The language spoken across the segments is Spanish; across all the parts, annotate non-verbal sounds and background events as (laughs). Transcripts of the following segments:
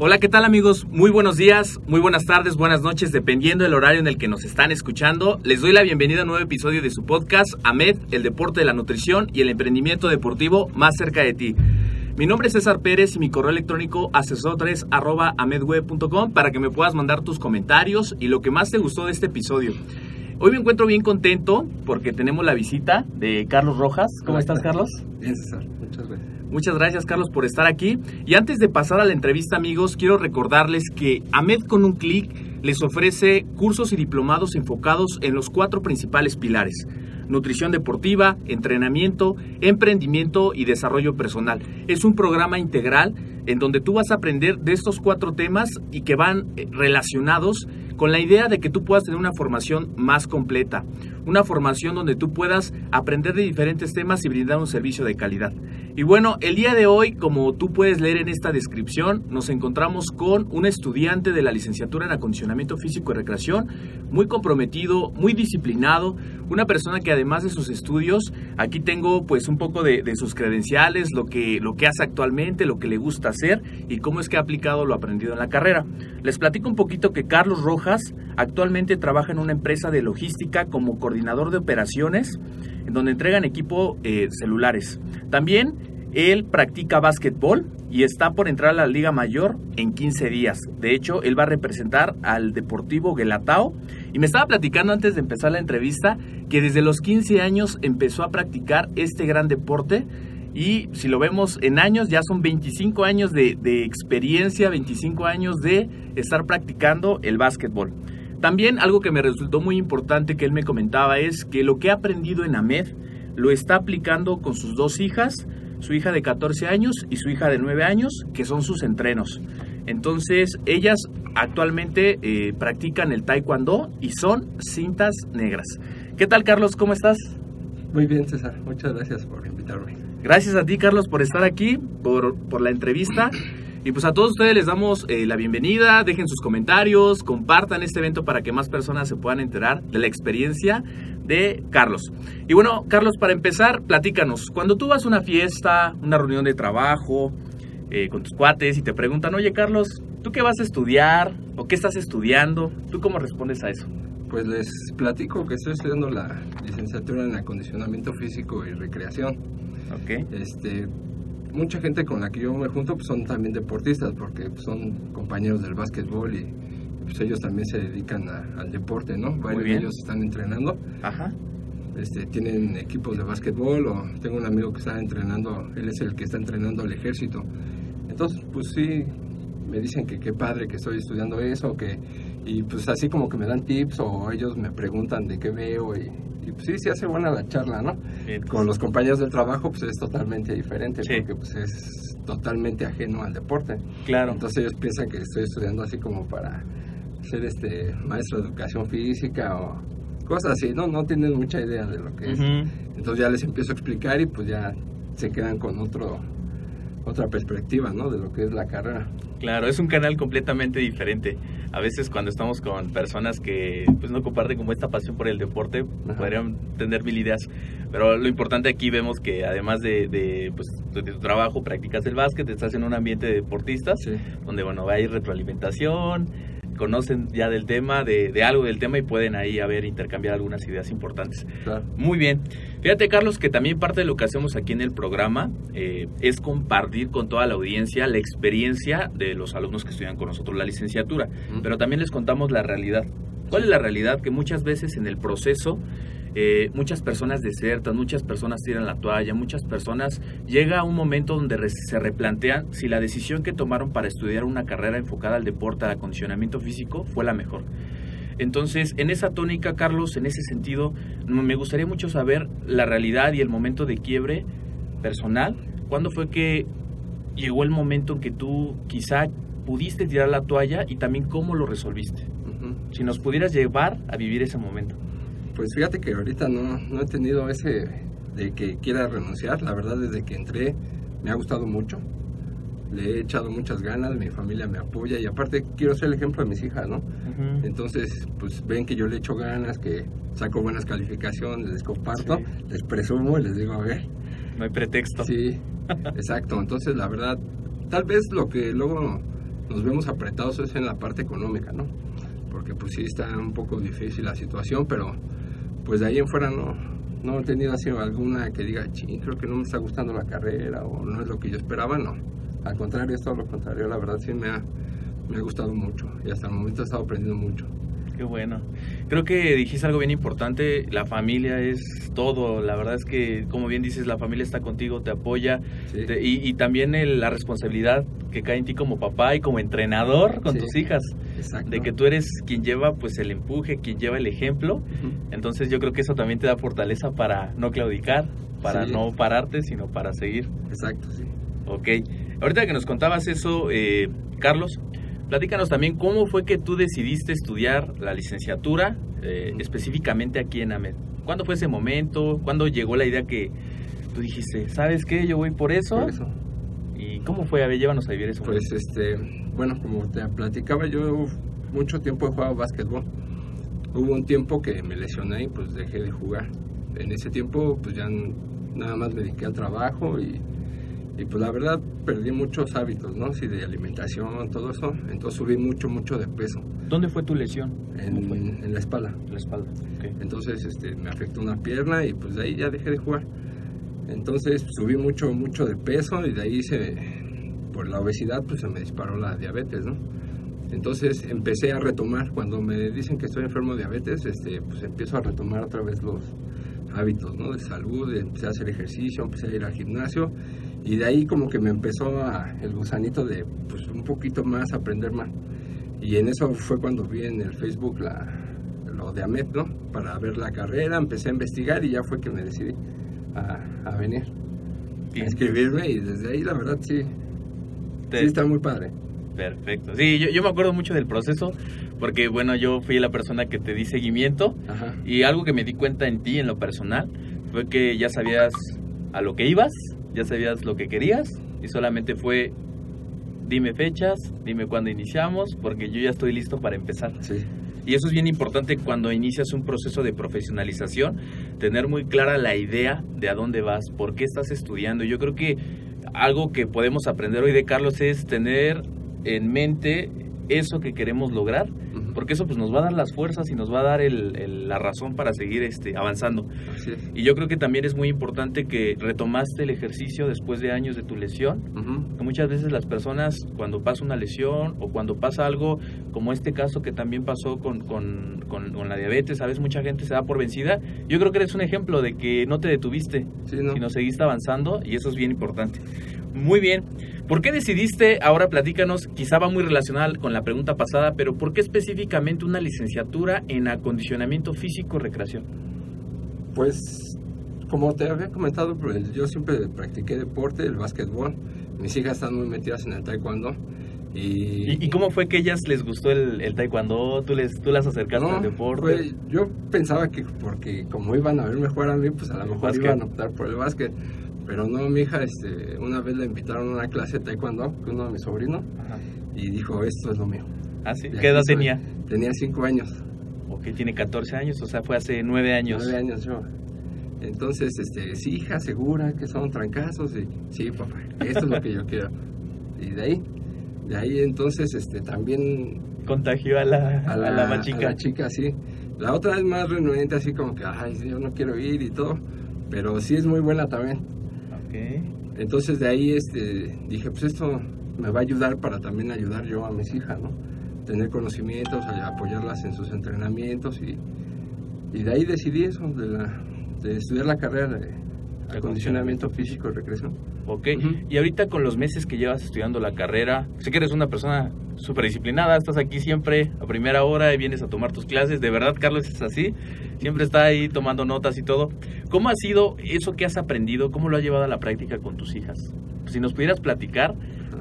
Hola, ¿qué tal amigos? Muy buenos días, muy buenas tardes, buenas noches, dependiendo del horario en el que nos están escuchando. Les doy la bienvenida a un nuevo episodio de su podcast, AMED, el deporte de la nutrición y el emprendimiento deportivo más cerca de ti. Mi nombre es César Pérez y mi correo electrónico asesor3 para que me puedas mandar tus comentarios y lo que más te gustó de este episodio. Hoy me encuentro bien contento porque tenemos la visita de Carlos Rojas. ¿Cómo estás, Carlos? Bien, César. Muchas gracias. Carlos por estar aquí. Y antes de pasar a la entrevista amigos, quiero recordarles que AMED con un clic les ofrece cursos y diplomados enfocados en los cuatro principales pilares. Nutrición deportiva, entrenamiento, emprendimiento y desarrollo personal. Es un programa integral en donde tú vas a aprender de estos cuatro temas y que van eh, relacionados con la idea de que tú puedas tener una formación más completa, una formación donde tú puedas aprender de diferentes temas y brindar un servicio de calidad. Y bueno, el día de hoy, como tú puedes leer en esta descripción, nos encontramos con un estudiante de la licenciatura en acondicionamiento físico y recreación, muy comprometido, muy disciplinado, una persona que además de sus estudios, aquí tengo pues un poco de, de sus credenciales, lo que, lo que hace actualmente, lo que le gusta hacer y cómo es que ha aplicado lo aprendido en la carrera. Les platico un poquito que Carlos Rojas actualmente trabaja en una empresa de logística como coordinador de operaciones, en donde entregan equipo eh, celulares. También él practica básquetbol y está por entrar a la Liga Mayor en 15 días. De hecho, él va a representar al Deportivo Guelatao. Y me estaba platicando antes de empezar la entrevista que desde los 15 años empezó a practicar este gran deporte. Y si lo vemos en años, ya son 25 años de, de experiencia, 25 años de estar practicando el básquetbol. También algo que me resultó muy importante que él me comentaba es que lo que ha aprendido en AMED lo está aplicando con sus dos hijas, su hija de 14 años y su hija de 9 años, que son sus entrenos. Entonces, ellas actualmente eh, practican el taekwondo y son cintas negras. ¿Qué tal, Carlos? ¿Cómo estás? Muy bien, César. Muchas gracias por invitarme. Gracias a ti, Carlos, por estar aquí, por, por la entrevista. Y pues a todos ustedes les damos eh, la bienvenida, dejen sus comentarios, compartan este evento para que más personas se puedan enterar de la experiencia de Carlos. Y bueno, Carlos, para empezar, platícanos, cuando tú vas a una fiesta, una reunión de trabajo, eh, con tus cuates y te preguntan, oye Carlos, ¿tú qué vas a estudiar? ¿O qué estás estudiando? ¿Tú cómo respondes a eso? Pues les platico que estoy estudiando la licenciatura en acondicionamiento físico y recreación. Ok. Este, mucha gente con la que yo me junto pues, son también deportistas porque pues, son compañeros del básquetbol y pues ellos también se dedican a- al deporte, ¿no? Varios de ellos están entrenando, Ajá. este, tienen equipos de básquetbol o tengo un amigo que está entrenando, él es el que está entrenando al ejército. Entonces, pues sí, me dicen que qué padre que estoy estudiando eso, que y pues así como que me dan tips o ellos me preguntan de qué veo y, y, pues sí, se hace buena la charla, ¿no? Con los compañeros del trabajo pues es totalmente diferente Sí. porque pues es totalmente ajeno al deporte. Claro. Entonces ellos piensan que estoy estudiando así como para ser este maestro de educación física o cosas así, no, no tienen mucha idea de lo que es. Entonces ya les empiezo a explicar y pues ya se quedan con otro otra perspectiva, ¿no? De lo que es la carrera. Claro, es un canal completamente diferente. A veces cuando estamos con personas que pues no comparten como esta pasión por el deporte, Ajá. podrían tener mil ideas. Pero lo importante aquí vemos que además de, de, pues, de tu trabajo, practicas el básquet, estás en un ambiente de deportistas, Sí. donde bueno, ir retroalimentación, conocen ya del tema, de, de algo del tema y pueden ahí a ver, intercambiar algunas ideas importantes. Claro. Muy bien. Fíjate, Carlos, que también parte de lo que hacemos aquí en el programa eh, es compartir con toda la audiencia la experiencia de los alumnos que estudian con nosotros la licenciatura, pero también les contamos la realidad. ¿Cuál es la realidad? Que muchas veces en el proceso eh, muchas personas desertan, muchas personas tiran la toalla, muchas personas llega a un momento donde re- se replantean si la decisión que tomaron para estudiar una carrera enfocada al deporte, al acondicionamiento físico, fue la mejor. Entonces, en esa tónica, Carlos, en ese sentido, me gustaría mucho saber la realidad y el momento de quiebre personal. ¿Cuándo fue que llegó el momento en que tú quizá pudiste tirar la toalla y también cómo lo resolviste? Si nos pudieras llevar a vivir ese momento. Pues fíjate que ahorita no, no he tenido ese de que quiera renunciar. La verdad, desde que entré me ha gustado mucho. Le he echado muchas ganas, mi familia me apoya y aparte quiero ser el ejemplo de mis hijas, ¿no? Entonces, pues ven que yo le echo ganas, que saco buenas calificaciones, les comparto, Sí. les presumo y les digo, a ver, No hay pretexto. sí, exacto. Entonces, la verdad, tal vez lo que luego nos vemos apretados es en la parte económica, ¿no? Porque pues sí está un poco difícil la situación, pero pues de ahí en fuera no, no he tenido así alguna que diga, ching, creo que no me está gustando la carrera o no es lo que yo esperaba, no. Al contrario, es todo lo contrario, la verdad sí me ha, me ha gustado mucho y hasta el momento he estado aprendiendo mucho. Qué bueno. Creo que dijiste algo bien importante. La familia es todo. La verdad es que, como bien dices, la familia está contigo, te apoya. Sí. te- y, y también el- la responsabilidad que cae en ti como papá y como entrenador con Sí. tus hijas. Exacto. De que tú eres quien lleva pues el empuje, quien lleva el ejemplo. Ujú. Entonces yo creo que eso también te da fortaleza para no claudicar, para Sí. no pararte, sino para seguir. Exacto, sí. Ok. Ahorita que nos contabas eso, eh, Carlos, platícanos también cómo fue que tú decidiste estudiar la licenciatura, eh, específicamente aquí en AMED. ¿Cuándo fue ese momento? ¿Cuándo llegó la idea que tú dijiste, ¿sabes qué? Yo voy por eso. Por eso. ¿Y cómo fue? A ver, llévanos a vivir eso. Pues este, bueno, como te platicaba, yo mucho tiempo he jugado básquetbol. Hubo un tiempo que me lesioné y pues dejé de jugar. En ese tiempo pues ya nada más me dediqué al trabajo y, y pues la verdad perdí muchos hábitos, ¿no? Sí, de alimentación, todo eso. Entonces subí mucho, mucho de peso ¿Dónde fue tu lesión? En, en la espalda. En la espalda. Ok. Entonces este, me afectó una pierna y pues de ahí ya dejé de jugar. Entonces subí mucho, mucho de peso y de ahí se, por la obesidad pues se me disparó la diabetes, ¿no? Entonces empecé a retomar, cuando me dicen que estoy enfermo de diabetes, este, pues empiezo a retomar otra vez los hábitos, ¿no? De salud, empecé a hacer ejercicio, empecé a ir al gimnasio y de ahí como que me empezó a, el gusanito de pues un poquito más aprender más. Y en eso fue cuando vi en el Facebook la, lo de AMET, ¿no? Para ver la carrera, empecé a investigar y ya fue que me decidí a, a venir, a inscribirme y desde ahí la verdad sí, sí está muy padre. Perfecto. Sí, yo, yo me acuerdo mucho del proceso porque, bueno, yo fui la persona que te di seguimiento Ajá. Y algo que me di cuenta en ti, en lo personal, fue que ya sabías a lo que ibas, ya sabías lo que querías, y solamente fue, dime fechas, dime cuándo iniciamos, porque yo ya estoy listo para empezar. Sí, Y eso es bien importante cuando inicias un proceso de profesionalización, tener muy clara la idea de a dónde vas, por qué estás estudiando. Yo creo que algo que podemos aprender hoy de Carlos es tener en mente eso que queremos lograr. Porque eso pues nos va a dar las fuerzas y nos va a dar el- el- la razón para seguir este, avanzando. Y yo creo que también es muy importante que retomaste el ejercicio después de años de tu lesión, que muchas veces las personas cuando pasa una lesión o cuando pasa algo como este caso que también pasó con, con, con- con la diabetes, a veces mucha gente se da por vencida. Yo creo que eres un ejemplo de que no te detuviste, Sí, ¿no? sino seguiste avanzando y eso es bien importante. Muy bien. ¿Por qué decidiste, ahora platícanos, quizá va muy relacional con la pregunta pasada, pero ¿por qué específicamente una licenciatura en acondicionamiento físico recreación? Pues, como te había comentado, pues, yo siempre practiqué deporte, el básquetbol, mis hijas están muy metidas en el taekwondo. Y, ¿Y, y cómo fue que ellas les gustó el, el taekwondo? ¿Tú, les, ¿Tú las acercaste No, al deporte? fue- yo pensaba que porque como iban a verme jugar a mí, pues a lo mejor básquet. iban a optar por el básquet. Pero no, mi hija, este, una vez la invitaron a una clase de taekwondo con uno de mis sobrinos Ajá. y dijo, esto es lo mío. ¿Ah, sí? ¿Qué edad tenía? Tenía cinco años. Ok, tiene 14 años, o sea, fue hace 9 años. Nueve años yo. Entonces, este, sí, hija, segura que son trancazos. Y, sí, papá, esto es lo que yo quiero. Y de ahí, de ahí entonces, este, también Contagió a la, a la, a la más chica. a la chica, sí. La otra es más renuente, así como que, ay, yo no quiero ir y todo. Pero sí es muy buena también. Entonces, de ahí, este, dije, pues esto me va a ayudar para también ayudar yo a mis hijas, ¿no? Tener conocimientos, a- apoyarlas en sus entrenamientos y, y de ahí decidí eso, de, la, de estudiar la carrera de acondicionamiento físico y recreación. Ok, Ujú. y ahorita con los meses que llevas estudiando la carrera, sé que eres una persona súper disciplinada, estás aquí siempre a primera hora y vienes a tomar tus clases, de verdad Carlos es así, siempre está ahí tomando notas y todo. ¿Cómo ha sido eso que has aprendido, cómo lo has llevado a la práctica con tus hijas? Si nos pudieras platicar,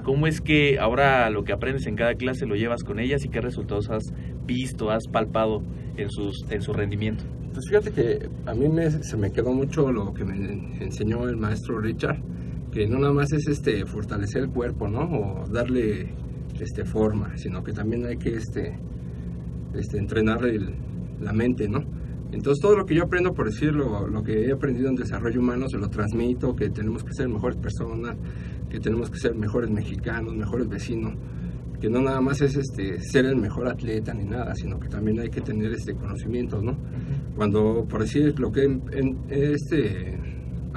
¿cómo es que ahora lo que aprendes en cada clase lo llevas con ellas y qué resultados has visto, has palpado en, sus, en su rendimiento? Pues fíjate que a mí me, se me quedó mucho lo que me enseñó el maestro Richard, que no nada más es este fortalecer el cuerpo, ¿no? O darle este forma, sino que también hay que este, este entrenar el- la mente, ¿no? Entonces todo lo que yo aprendo, por decirlo, lo que he aprendido en desarrollo humano, se lo transmito, que tenemos que ser mejores personas, que tenemos que ser mejores mexicanos, mejores vecinos, que no nada más es este ser el mejor atleta ni nada, sino que también hay que tener este conocimientos, ¿no? Cuando, por decir, lo que he, en- este,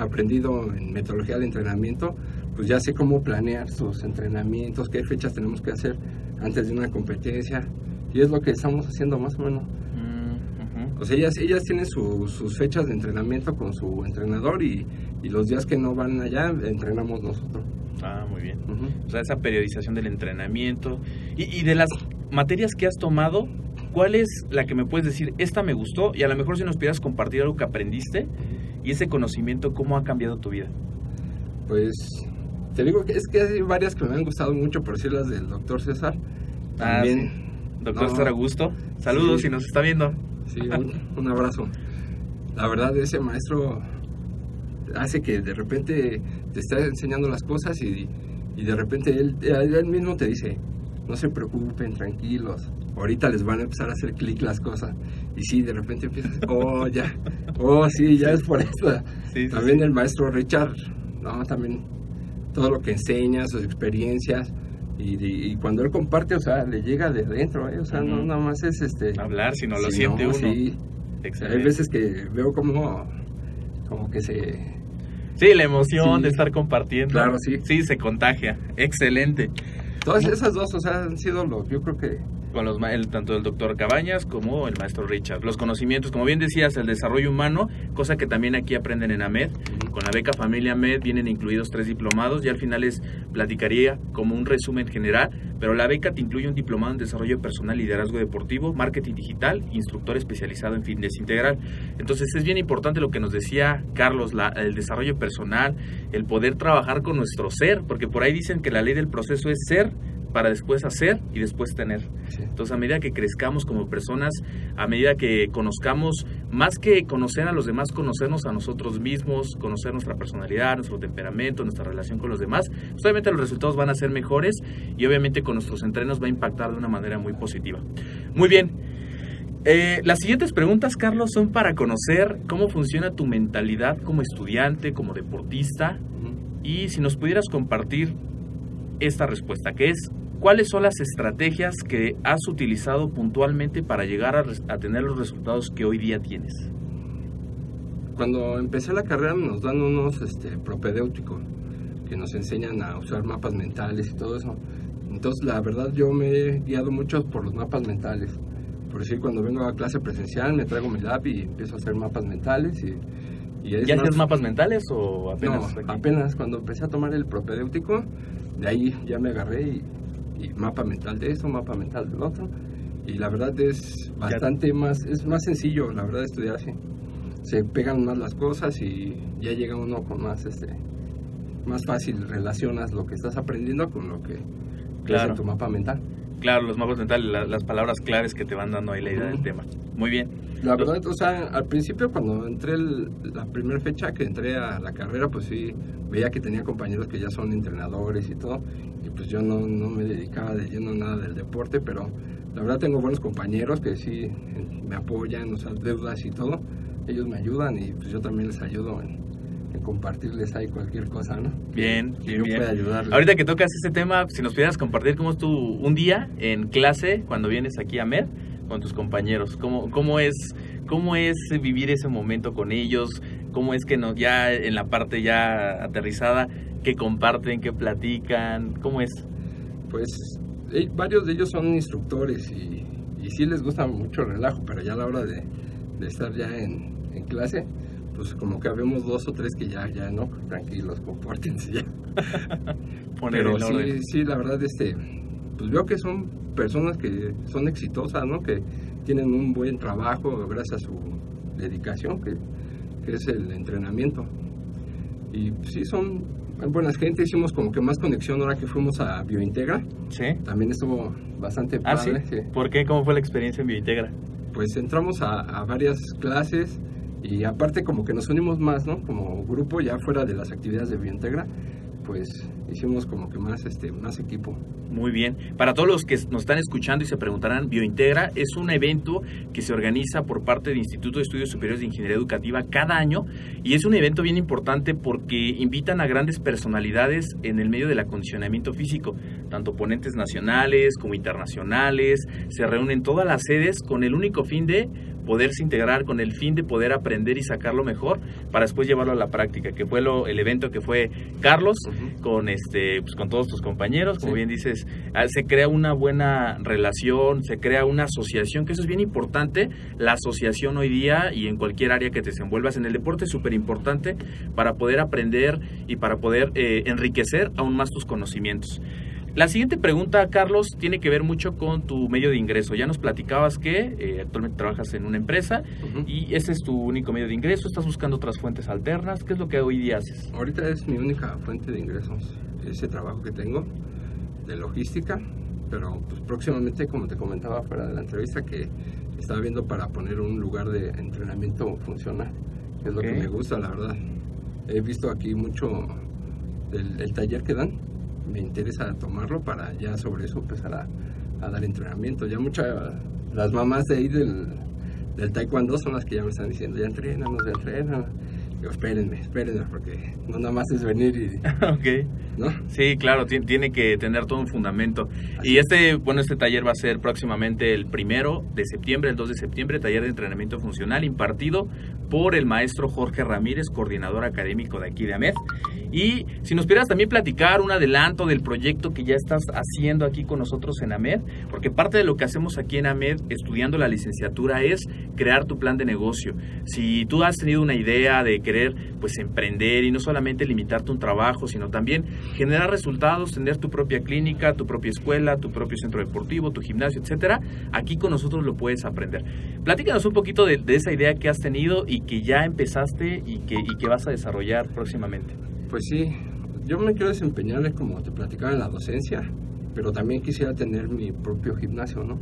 aprendido en metodología de entrenamiento, pues ya sé cómo planear sus entrenamientos, qué fechas tenemos que hacer antes de una competencia, y es lo que estamos haciendo más o menos. Mm. O sea, ellas, ellas tienen su- sus fechas de entrenamiento con su entrenador y, y los días que no van allá, entrenamos nosotros. Ah, muy bien. Ujú. O sea, esa periodización del entrenamiento. Y, y de las materias que has tomado, ¿cuál es la que me puedes decir, esta me gustó? Y a lo mejor si nos pudieras compartir algo que aprendiste y ese conocimiento, ¿cómo ha cambiado tu vida? Pues te digo que es que hay varias que me han gustado mucho, por decir las del doctor César. Ah, También, Doctor No. César Augusto, saludos Sí. si nos está viendo. Sí, un, un abrazo. La verdad, ese maestro hace que de repente te está enseñando las cosas y, y de repente él, él mismo te dice, no se preocupen, tranquilos, ahorita les van a empezar a hacer clic las cosas. Y sí, de repente empiezas, oh, ya, oh, sí, ya es por eso. Sí, sí, También sí. el maestro Richard, no, también todo lo que enseña, sus experiencias. Y, y cuando él comparte, o sea, le llega de dentro, ¿eh? o sea, no Ujú. nada más es este... Hablar, si no lo Sí, siente no, uno. Sí, Excelente. hay veces que veo como, como que se... Sí, la emoción Sí. de estar compartiendo. Claro, sí. Sí, se contagia. Excelente. Todas esas dos, o sea, han sido los, yo creo que... con los el, tanto el doctor Cabañas como el maestro Richard. Los conocimientos, como bien decías, el desarrollo humano, cosa que también aquí aprenden en AMED. Con la beca Familia AMED vienen incluidos tres diplomados y al final les platicaría como un resumen general, pero la beca te incluye un diplomado en desarrollo personal, liderazgo deportivo, marketing digital, instructor especializado en fitness integral. Entonces es bien importante lo que nos decía Carlos, la- el desarrollo personal, el poder trabajar con nuestro ser, porque por ahí dicen que la ley del proceso es ser para después hacer y después tener. Sí. Entonces, a medida que crezcamos como personas, a medida que conozcamos, más que conocer a los demás, conocernos a nosotros mismos, conocer nuestra personalidad, nuestro temperamento, nuestra relación con los demás, pues, obviamente los resultados van a ser mejores y obviamente con nuestros entrenos va a impactar de una manera muy positiva. Muy bien. Eh, las siguientes preguntas, Carlos, son para conocer cómo funciona tu mentalidad como estudiante, como deportista, y si nos pudieras compartir esta respuesta, que es, ¿cuáles son las estrategias que has utilizado puntualmente para llegar a, a tener los resultados que hoy día tienes? Cuando empecé la carrera nos dan unos este, propedéuticos que nos enseñan a usar mapas mentales y todo eso. Entonces, la verdad, yo me he guiado mucho por los mapas mentales. Por decir, cuando vengo a clase presencial, me traigo mi lab y empiezo a hacer mapas mentales. Y, y es ¿Ya más- hacías mapas mentales o apenas? no, apenas cuando empecé a tomar el propedéutico, de ahí ya me agarré y, y mapa mental de esto, mapa mental del otro. Y la verdad es bastante más, es más sencillo, la verdad, estudiar así. Se pegan más las cosas y ya llega uno con más, este, más fácil relacionas lo que estás aprendiendo con lo que Claro. es en tu mapa mental. Claro, los mapas mentales, la- las palabras claves que te van dando ahí la idea del tema. Muy bien. La verdad, o sea, al principio cuando entré el- la primera fecha que entré a la carrera, pues sí, veía que tenía compañeros que ya son entrenadores y todo, y pues yo no, no me dedicaba de lleno nada del deporte, pero la verdad tengo buenos compañeros que sí eh, me apoyan, o sea, deudas y todo, ellos me ayudan y pues yo también les ayudo en, en compartirles ahí cualquier cosa, ¿no? Bien, Que bien, yo bien. pueda ayudarles. Ahorita que tocas este tema, si nos pudieras compartir cómo es tu un día en clase cuando vienes aquí a MED con tus compañeros, cómo, cómo es cómo es vivir ese momento con ellos, cómo es que no, ya en la parte ya aterrizada, que comparten, que platican, cómo es. Pues eh, varios de ellos son instructores y, y sí les gusta mucho el relajo, pero ya a la hora de, de estar ya en, en clase, pues como que habemos dos o tres que ya, ya no, tranquilos, (laughs) compórtense ya. Poner Pero sí, orden. sí, la verdad, este, pues veo que son personas que son exitosas, ¿no? Que tienen un buen trabajo gracias a su dedicación, que, que es el entrenamiento. Y sí, son buenas gente, hicimos como que más conexión ahora que fuimos a Biointegra. ¿Sí? También estuvo bastante Ah, sí. padre. sí. ¿Por qué? ¿Cómo fue la experiencia en Biointegra? Pues entramos a, a varias clases y aparte como que nos unimos más, ¿no? Como grupo ya fuera de las actividades de Biointegra, pues hicimos como que más, este, más equipo. Muy bien. Para todos los que nos están escuchando y se preguntarán, Biointegra es un evento que se organiza por parte del Instituto de Estudios Superiores de Ingeniería Educativa cada año y es un evento bien importante porque invitan a grandes personalidades en el medio del acondicionamiento físico, tanto ponentes nacionales como internacionales, se reúnen todas las sedes con el único fin de poderse integrar con el fin de poder aprender y sacarlo mejor para después llevarlo a la práctica, que fue lo, el evento que fue Carlos con este pues, con todos tus compañeros, como Sí. bien dices, ah, se crea una buena relación, se crea una asociación, que eso es bien importante, la asociación hoy día y en cualquier área que te desenvuelvas en el deporte es súper importante para poder aprender y para poder eh, enriquecer aún más tus conocimientos. La siguiente pregunta, Carlos, tiene que ver mucho con tu medio de ingreso. Ya nos platicabas que eh, actualmente trabajas en una empresa Ujú. y ese es tu único medio de ingreso. ¿Estás buscando otras fuentes alternas? ¿Qué es lo que hoy día haces? Ahorita es mi única fuente de ingresos, ese trabajo que tengo de logística, pero pues próximamente, como te comentaba fuera de la entrevista, que estaba viendo para poner un lugar de entrenamiento funcional, es lo Ok. que me gusta, la verdad. He visto aquí mucho del el taller que dan, me interesa tomarlo para ya sobre eso empezar a, a dar entrenamiento. Ya muchas, las mamás de ahí del, del taekwondo son las que ya me están diciendo, ya entrénanos, ya entrénanos. Digo, espérenme, espérenme, porque no nada más es venir y, (laughs) ok. ¿no? Sí, claro, ti- tiene que tener todo un fundamento. Así Y este, bueno, este taller va a ser próximamente el primero de septiembre, el 2 de septiembre, taller de entrenamiento funcional impartido por el maestro Jorge Ramírez, coordinador académico de aquí de AMED. Y si nos pudieras también platicar un adelanto del proyecto que ya estás haciendo aquí con nosotros en AMED, porque parte de lo que hacemos aquí en AMED estudiando la licenciatura es crear tu plan de negocio. Si tú has tenido una idea de querer pues emprender y no solamente limitarte un trabajo, sino también generar resultados, tener tu propia clínica, tu propia escuela, tu propio centro deportivo, tu gimnasio, etcétera, aquí con nosotros lo puedes aprender. Platícanos un poquito de, esa idea que has tenido y que ya empezaste y que vas a desarrollar próximamente. Pues sí, yo me quiero desempeñar, como te platicaba, en la docencia, pero también quisiera tener mi propio gimnasio, ¿no?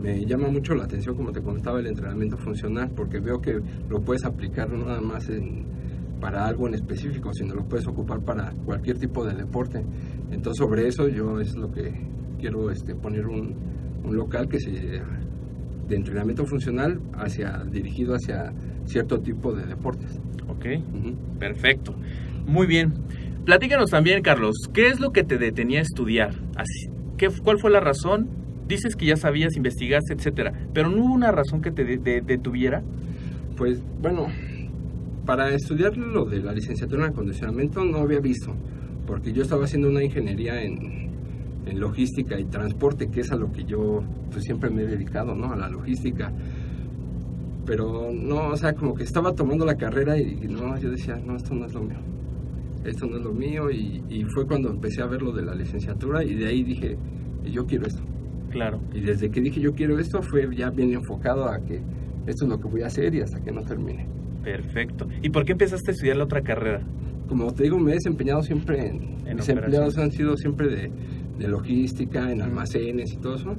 Me llama mucho la atención, como te comentaba, el entrenamiento funcional, porque veo que lo puedes aplicar no nada más en, para algo en específico, sino lo puedes ocupar para cualquier tipo de deporte. Entonces, sobre eso yo es lo que quiero este, poner un, un local que se de entrenamiento funcional hacia dirigido hacia cierto tipo de deportes. ¿Ok? Ujú. Perfecto. Muy bien. Platícanos también, Carlos, ¿qué es lo que te detenía a estudiar? Así, ¿qué, ¿Cuál fue la razón? Dices que ya sabías, investigaste, etcétera, pero no hubo una razón que te de- de- detuviera. Pues bueno, para estudiar lo de la licenciatura en acondicionamiento no había visto, porque yo estaba haciendo una ingeniería en, en logística y transporte, que es a lo que yo pues, siempre me he dedicado, ¿no? A la logística. Pero no, o sea, como que estaba tomando la carrera y, y no, yo decía, no, esto no es lo mío. Esto no es lo mío y, y fue cuando empecé a ver lo de la licenciatura y de ahí dije, yo quiero esto. Claro. Y desde que dije yo quiero esto fue ya bien enfocado a que esto es lo que voy a hacer y hasta que no termine. Perfecto. ¿Y por qué empezaste a estudiar la otra carrera? como te digo, me he desempeñado siempre en, En mis empleados han sido siempre de, de logística, en almacenes y todo eso.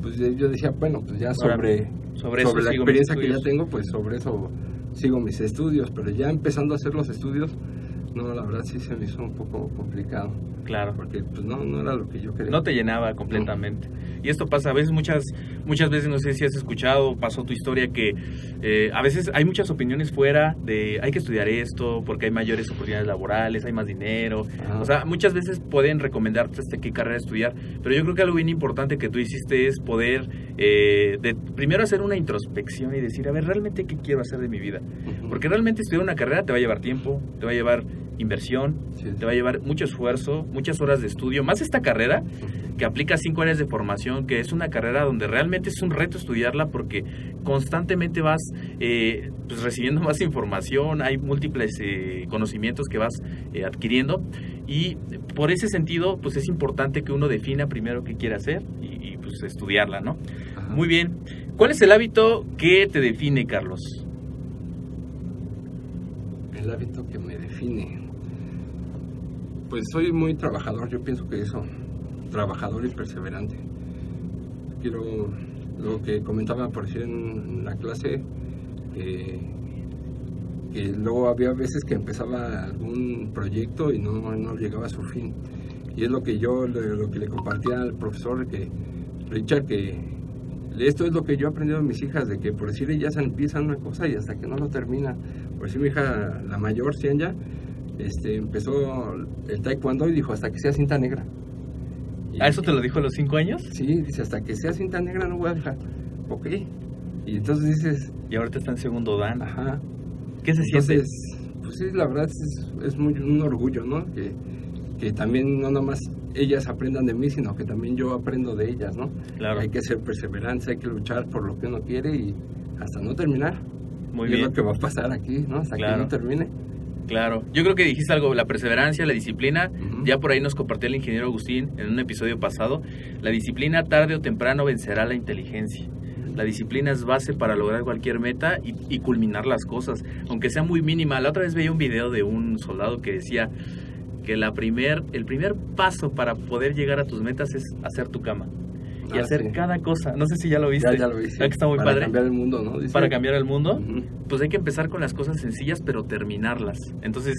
Pues eh, yo decía, bueno, pues ya Ahora, sobre, sobre eso la experiencia que ya tengo, pues sobre eso sigo mis estudios, pero ya empezando a hacer los estudios, no, la verdad sí se me hizo un poco complicado, Claro. porque pues no, no era lo que yo quería. No te llenaba completamente. Y esto pasa a veces, muchas, muchas veces, no sé si has escuchado, pasó tu historia, que eh, a veces hay muchas opiniones fuera de hay que estudiar esto porque hay mayores oportunidades laborales, hay más dinero. O sea, muchas veces pueden recomendarte hasta qué carrera estudiar, pero yo creo que algo bien importante que tú hiciste es poder eh, de, primero hacer una introspección y decir, a ver, realmente qué quiero hacer de mi vida. Porque realmente estudiar una carrera te va a llevar tiempo, te va a llevar inversión, Sí. te va a llevar mucho esfuerzo, muchas horas de estudio, más esta carrera que aplica cinco áreas de formación, que es una carrera donde realmente es un reto estudiarla porque constantemente vas eh, pues, recibiendo (laughs) más información, hay múltiples eh, conocimientos que vas eh, adquiriendo y por ese sentido pues es importante que uno defina primero qué quiere hacer y, y, pues estudiarla, ¿no? Ajá. Muy bien. ¿Cuál es el hábito que te define, Carlos? El hábito que me define. Pues soy muy trabajador, yo pienso que eso, trabajador y perseverante. Quiero, lo que comentaba por decir en la clase, que, luego había veces que empezaba algún proyecto y no, no llegaba a su fin. Y es lo que yo, lo que le compartía al profesor, que Richard, que esto es lo que yo he aprendido de mis hijas, de que por decir ellas empiezan una cosa y hasta que no lo termina. Por decir mi hija, la mayor, Cianya, este, empezó el taekwondo y dijo hasta que sea cinta negra. Y- ¿A eso te lo dijo a los cinco años? Sí, dice hasta que sea cinta negra no voy a dejar. Ok. Y entonces dices, Y ahorita está en segundo dan. ajá. ¿Qué se siente? Pues sí, la verdad es, es muy un orgullo, ¿no? Que, que también no nomás ellas aprendan de mí, sino que también yo aprendo de ellas, ¿no? Claro. Hay que ser perseverante, hay que luchar por lo que uno quiere y hasta no terminar. Muy Y es bien. lo que va a pasar aquí, ¿no? Hasta Claro. que no termine. Claro. Yo creo que dijiste algo, la perseverancia, la disciplina. Ya por ahí nos compartió el ingeniero Agustín en un episodio pasado. La disciplina tarde o temprano vencerá la inteligencia. La disciplina es base para lograr cualquier meta y, y culminar las cosas, aunque sea muy mínima. La otra vez veía un video de un soldado que decía que la primer, el primer paso para poder llegar a tus metas es hacer tu cama y Ah, hacer sí. cada cosa. No sé si ya lo viste. Ya, ya lo vi. sí. ¿Verdad que está muy Para padre? cambiar el mundo, ¿no? Dice. Para cambiar el mundo pues hay que empezar con las cosas sencillas, pero terminarlas. Entonces,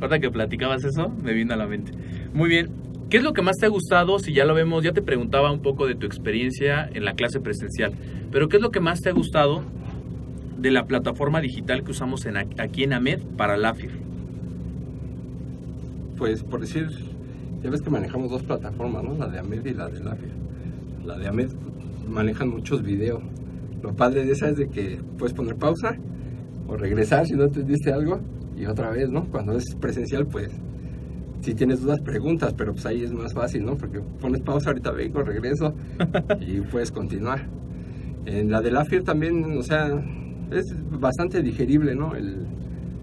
ahorita que platicabas eso, me vino a la mente. Muy bien. ¿Qué es lo que más te ha gustado? Si ya lo vemos, ya te preguntaba un poco de tu experiencia en la clase presencial, pero ¿qué es lo que más te ha gustado de la plataforma digital que usamos en, aquí en AMED para la AFIR? Pues por decir, ya ves que manejamos dos plataformas, ¿no? La de AMED y la de LAFIA. La de AMED manejan muchos videos. Lo padre de esa es de que puedes poner pausa o regresar si no entendiste algo y otra vez, ¿no? Cuando es presencial, pues si tienes dudas, preguntas, pero pues ahí es más fácil, ¿no? Porque pones pausa, ahorita vengo, regreso (laughs) y puedes continuar. En la de LAFIR también, o sea, es bastante digerible, ¿no? El,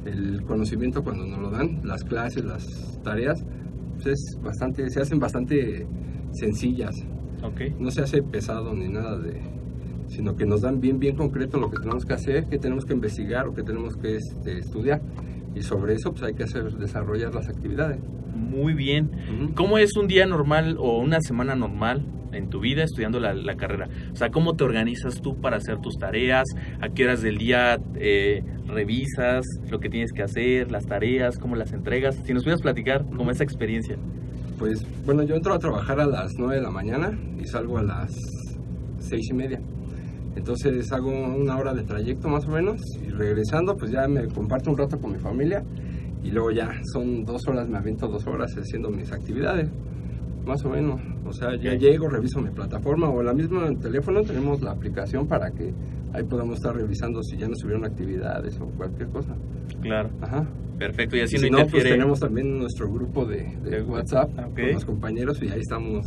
el conocimiento cuando nos lo dan, las clases, las tareas, pues es bastante, se hacen bastante sencillas, Ok. no se hace pesado ni nada de, sino que nos dan bien, bien concreto lo que tenemos que hacer, que tenemos que investigar o que tenemos que este, estudiar. Y sobre eso pues hay que hacer, desarrollar las actividades. Muy bien. Ujú. ¿Cómo es un día normal o una semana normal en tu vida estudiando la, la carrera? O sea, ¿cómo te organizas tú para hacer tus tareas? ¿A qué horas del día eh, revisas lo que tienes que hacer, las tareas, cómo las entregas? Si nos pudieras platicar como esa experiencia. Pues bueno, yo entro a trabajar a las 9 de la mañana y salgo a las seis y media. Entonces hago una hora de trayecto más o menos y regresando pues ya me comparto un rato con mi familia y luego ya son dos horas, me avento dos horas haciendo mis actividades, más o menos. O sea, ya llego, reviso mi plataforma o en la misma en el teléfono tenemos la aplicación para que ahí podamos estar revisando si ya nos subieron actividades o cualquier cosa. Claro, Ajá. perfecto. Y así no si no, pues interfiere. tenemos también nuestro grupo de, de WhatsApp ok. con los compañeros y ahí estamos.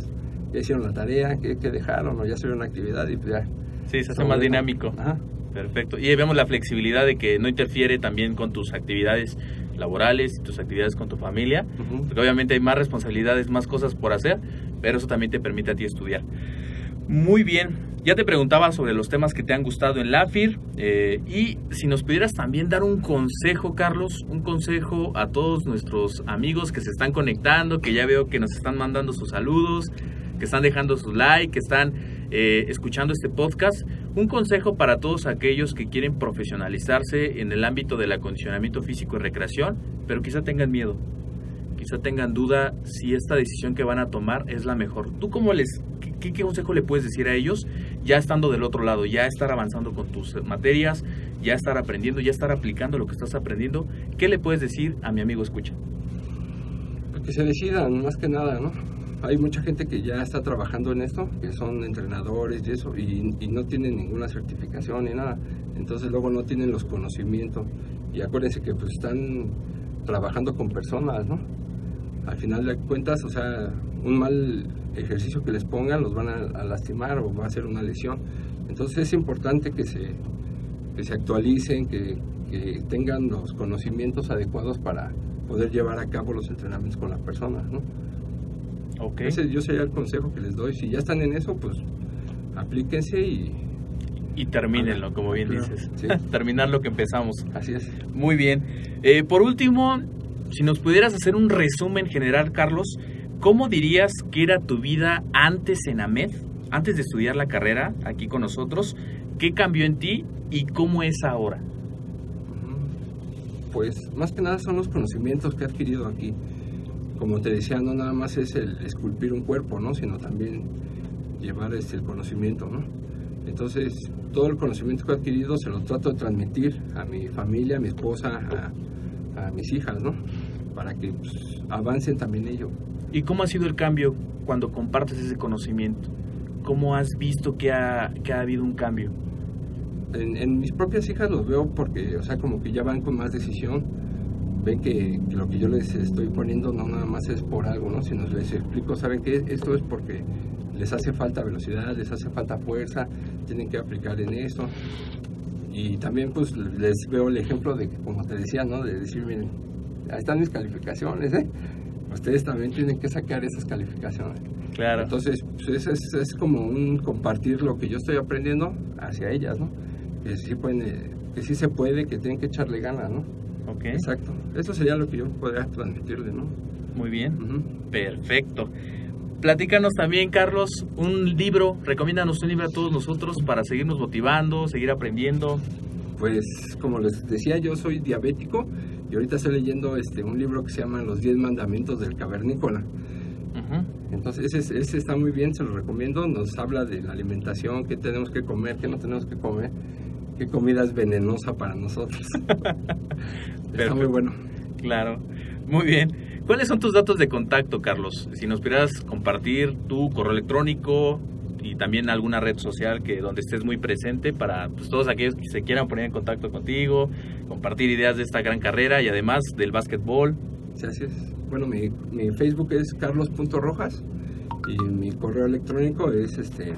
Ya hicieron la tarea, que, dejaron o ya subieron la actividad y pues ya. Sí, se hace más dinámico. Ajá. Perfecto. Y ahí vemos la flexibilidad de que no interfiere también con tus actividades laborales, tus actividades con tu familia. Porque obviamente hay más responsabilidades, más cosas por hacer, pero eso también te permite a ti estudiar. Muy bien. Ya te preguntaba sobre los temas que te han gustado en LAFIR eh, y si nos pudieras también dar un consejo, Carlos, un consejo a todos nuestros amigos que se están conectando, que ya veo que nos están mandando sus saludos, que están dejando sus likes, que están eh, escuchando este podcast. Un consejo para todos aquellos que quieren profesionalizarse en el ámbito del acondicionamiento físico y recreación, pero quizá tengan miedo, quizá tengan duda si esta decisión que van a tomar es la mejor. ¿Tú cómo les, qué, qué consejo le puedes decir a ellos ya estando del otro lado, ya estar avanzando con tus materias, ya estar aprendiendo, ya estar aplicando lo que estás aprendiendo? ¿Qué le puedes decir a mi amigo escucha? Que se decidan, más que nada, ¿no? Hay mucha gente que ya está trabajando en esto, que son entrenadores y eso, y, y no tienen ninguna certificación ni nada. Entonces luego no tienen los conocimientos. Y acuérdense que pues están trabajando con personas, ¿no? Al final de cuentas, o sea, un mal ejercicio que les pongan los van a, a lastimar o va a ser una lesión. Entonces es importante que se, que se actualicen, que, que tengan los conocimientos adecuados para poder llevar a cabo los entrenamientos con las personas, ¿no? Ok. Ese yo sería el consejo que les doy. Si ya están en eso, pues aplíquense y Y termínenlo, como bien Claro, dices. sí. (laughs) Terminar lo que empezamos. así es. Muy bien. Eh, por último, si nos pudieras hacer un resumen general, Carlos, ¿cómo dirías que era tu vida antes en AMED, antes de estudiar la carrera aquí con nosotros? ¿Qué cambió en ti y cómo es ahora? Pues más que nada son los conocimientos que he adquirido aquí. Como te decía, no nada más es el esculpir un cuerpo, ¿no? Sino también llevar este, el conocimiento, ¿no? Entonces, todo el conocimiento que he adquirido se lo trato de transmitir a mi familia, a mi esposa, a mis hijas, ¿no? Para que pues, avancen también ellos. ¿Y cómo ha sido el cambio cuando compartes ese conocimiento? ¿Cómo has visto que ha, que ha habido un cambio? En, en mis propias hijas los veo porque, o sea, como que ya van con más decisión, ven que, que lo que yo les estoy poniendo no nada más es por algo, ¿no? Sino les explico, saben que esto es porque les hace falta velocidad, les hace falta fuerza, tienen que aplicar en esto. Y también pues les veo el ejemplo de, como te decía, ¿no? De decir, miren, ahí están mis calificaciones, ¿eh? Ustedes también tienen que sacar esas calificaciones. Claro. Entonces, pues, es, es, es como un compartir lo que yo estoy aprendiendo hacia ellas, ¿no? Que sí, pueden, eh, que sí se puede, que tienen que echarle ganas, ¿no? ok. Exacto. Eso sería lo que yo podría transmitirle, ¿no? Muy bien. Ujú. Perfecto. Platícanos también, Carlos, un libro, recomiéndanos un libro a todos nosotros para seguirnos motivando, seguir aprendiendo. Pues, como les decía, yo soy diabético ahorita estoy leyendo este, un libro que se llama Los 10 Mandamientos del Cavernícola. Entonces, ese, ese está muy bien, se lo recomiendo. Nos habla de la alimentación, qué tenemos que comer, qué no tenemos que comer, qué comida es venenosa para nosotros. (laughs) está muy bueno. Claro. Muy bien. ¿Cuáles son tus datos de contacto, Carlos? Si nos pudieras compartir tu correo electrónico y también alguna red social que donde estés muy presente para pues, todos aquellos que se quieran poner en contacto contigo, compartir ideas de esta gran carrera y además del básquetbol. Es. Bueno, mi, mi Facebook es carlos.rojas y mi correo electrónico es este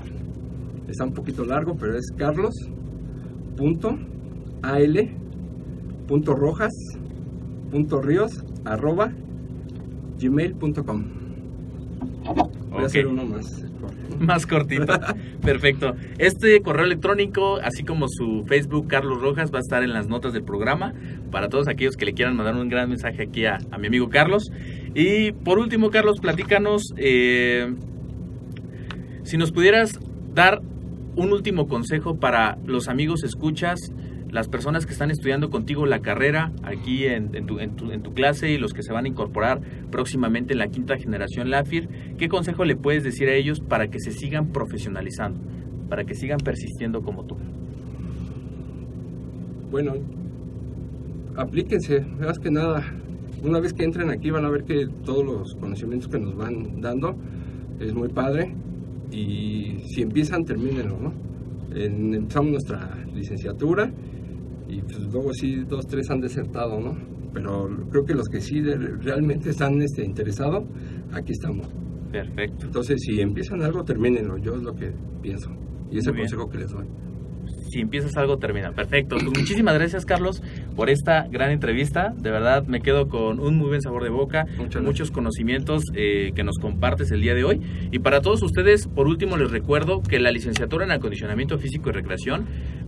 está un poquito largo, pero es carlos.al.rojas.ríos arroba gmail.com. Voy Ok. a hacer uno más. (laughs) Más cortito. Perfecto. Este correo electrónico, así como su Facebook Carlos Rojas, va a estar en las notas del programa para todos aquellos que le quieran mandar un gran mensaje aquí a, a mi amigo Carlos. Y por último, Carlos, platícanos eh, si nos pudieras dar un último consejo para los amigos escuchas, las personas que están estudiando contigo la carrera aquí en, tu, tu- clase y los que se van a incorporar próximamente en la quinta generación LAFIR, ¿qué consejo le puedes decir a ellos para que se sigan profesionalizando, para que sigan persistiendo como tú? Bueno, aplíquense, más que nada. Una vez que entren aquí van a ver que todos los conocimientos que nos van dando es muy padre y si empiezan, termínenlo, ¿no? Empezamos nuestra licenciatura y pues luego sí, dos, tres han desertado, ¿no? Pero creo que los que sí realmente están este, interesados, aquí estamos. Perfecto. Entonces, si empiezan algo, termínenlo, yo es lo que pienso y es el consejo que les doy. si empiezas algo, termina. Perfecto. Pues muchísimas gracias, Carlos, por esta gran entrevista. De verdad, me quedo con un muy buen sabor de boca, Muchas muchos conocimientos eh, que nos compartes el día de hoy. Y para todos ustedes, por último, les recuerdo que la licenciatura en acondicionamiento físico y recreación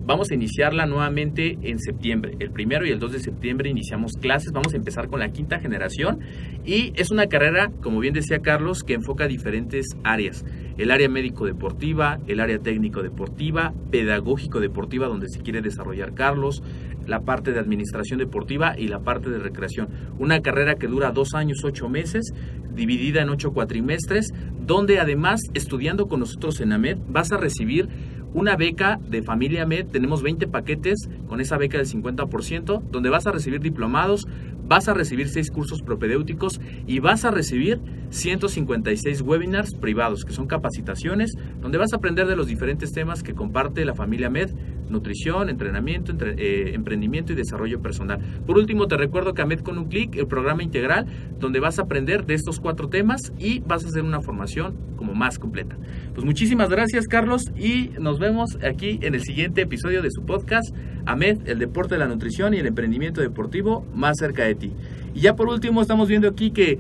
vamos a iniciarla nuevamente en septiembre. El primero y el 2 de septiembre iniciamos clases. Vamos a empezar con la quinta generación. Y es una carrera, como bien decía Carlos, que enfoca diferentes áreas. El área médico-deportiva, el área técnico-deportiva, pedagógico-deportiva, donde se quiere desarrollar Carlos, la parte de administración deportiva y la parte de recreación. Una carrera que dura dos años, ocho meses, dividida en ocho cuatrimestres, donde además, estudiando con nosotros en AMED, vas a recibir una beca de familia MED, tenemos 20 paquetes con esa beca del 50%, donde vas a recibir diplomados, vas a recibir 6 cursos propedéuticos y vas a recibir 156 webinars privados, que son capacitaciones, donde vas a aprender de los diferentes temas que comparte la familia MED, nutrición, entrenamiento, entre- eh, emprendimiento y desarrollo personal. Por último, te recuerdo que AMED con un clic, el programa integral, donde vas a aprender de estos cuatro temas y vas a hacer una formación más completa. Pues muchísimas gracias, Carlos, y nos vemos aquí en el siguiente episodio de su podcast, AMED, el deporte, la nutrición y el emprendimiento deportivo más cerca de ti. Y ya por último, estamos viendo aquí que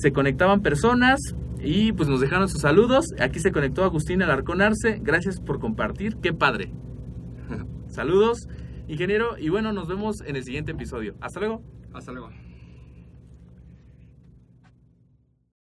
se conectaban personas y pues nos dejaron sus saludos. Aquí se conectó Agustín Alarcón Arce. Gracias por compartir. Qué padre. (laughs) Saludos, ingeniero. Y bueno, nos vemos en el siguiente episodio. Hasta luego. Hasta luego.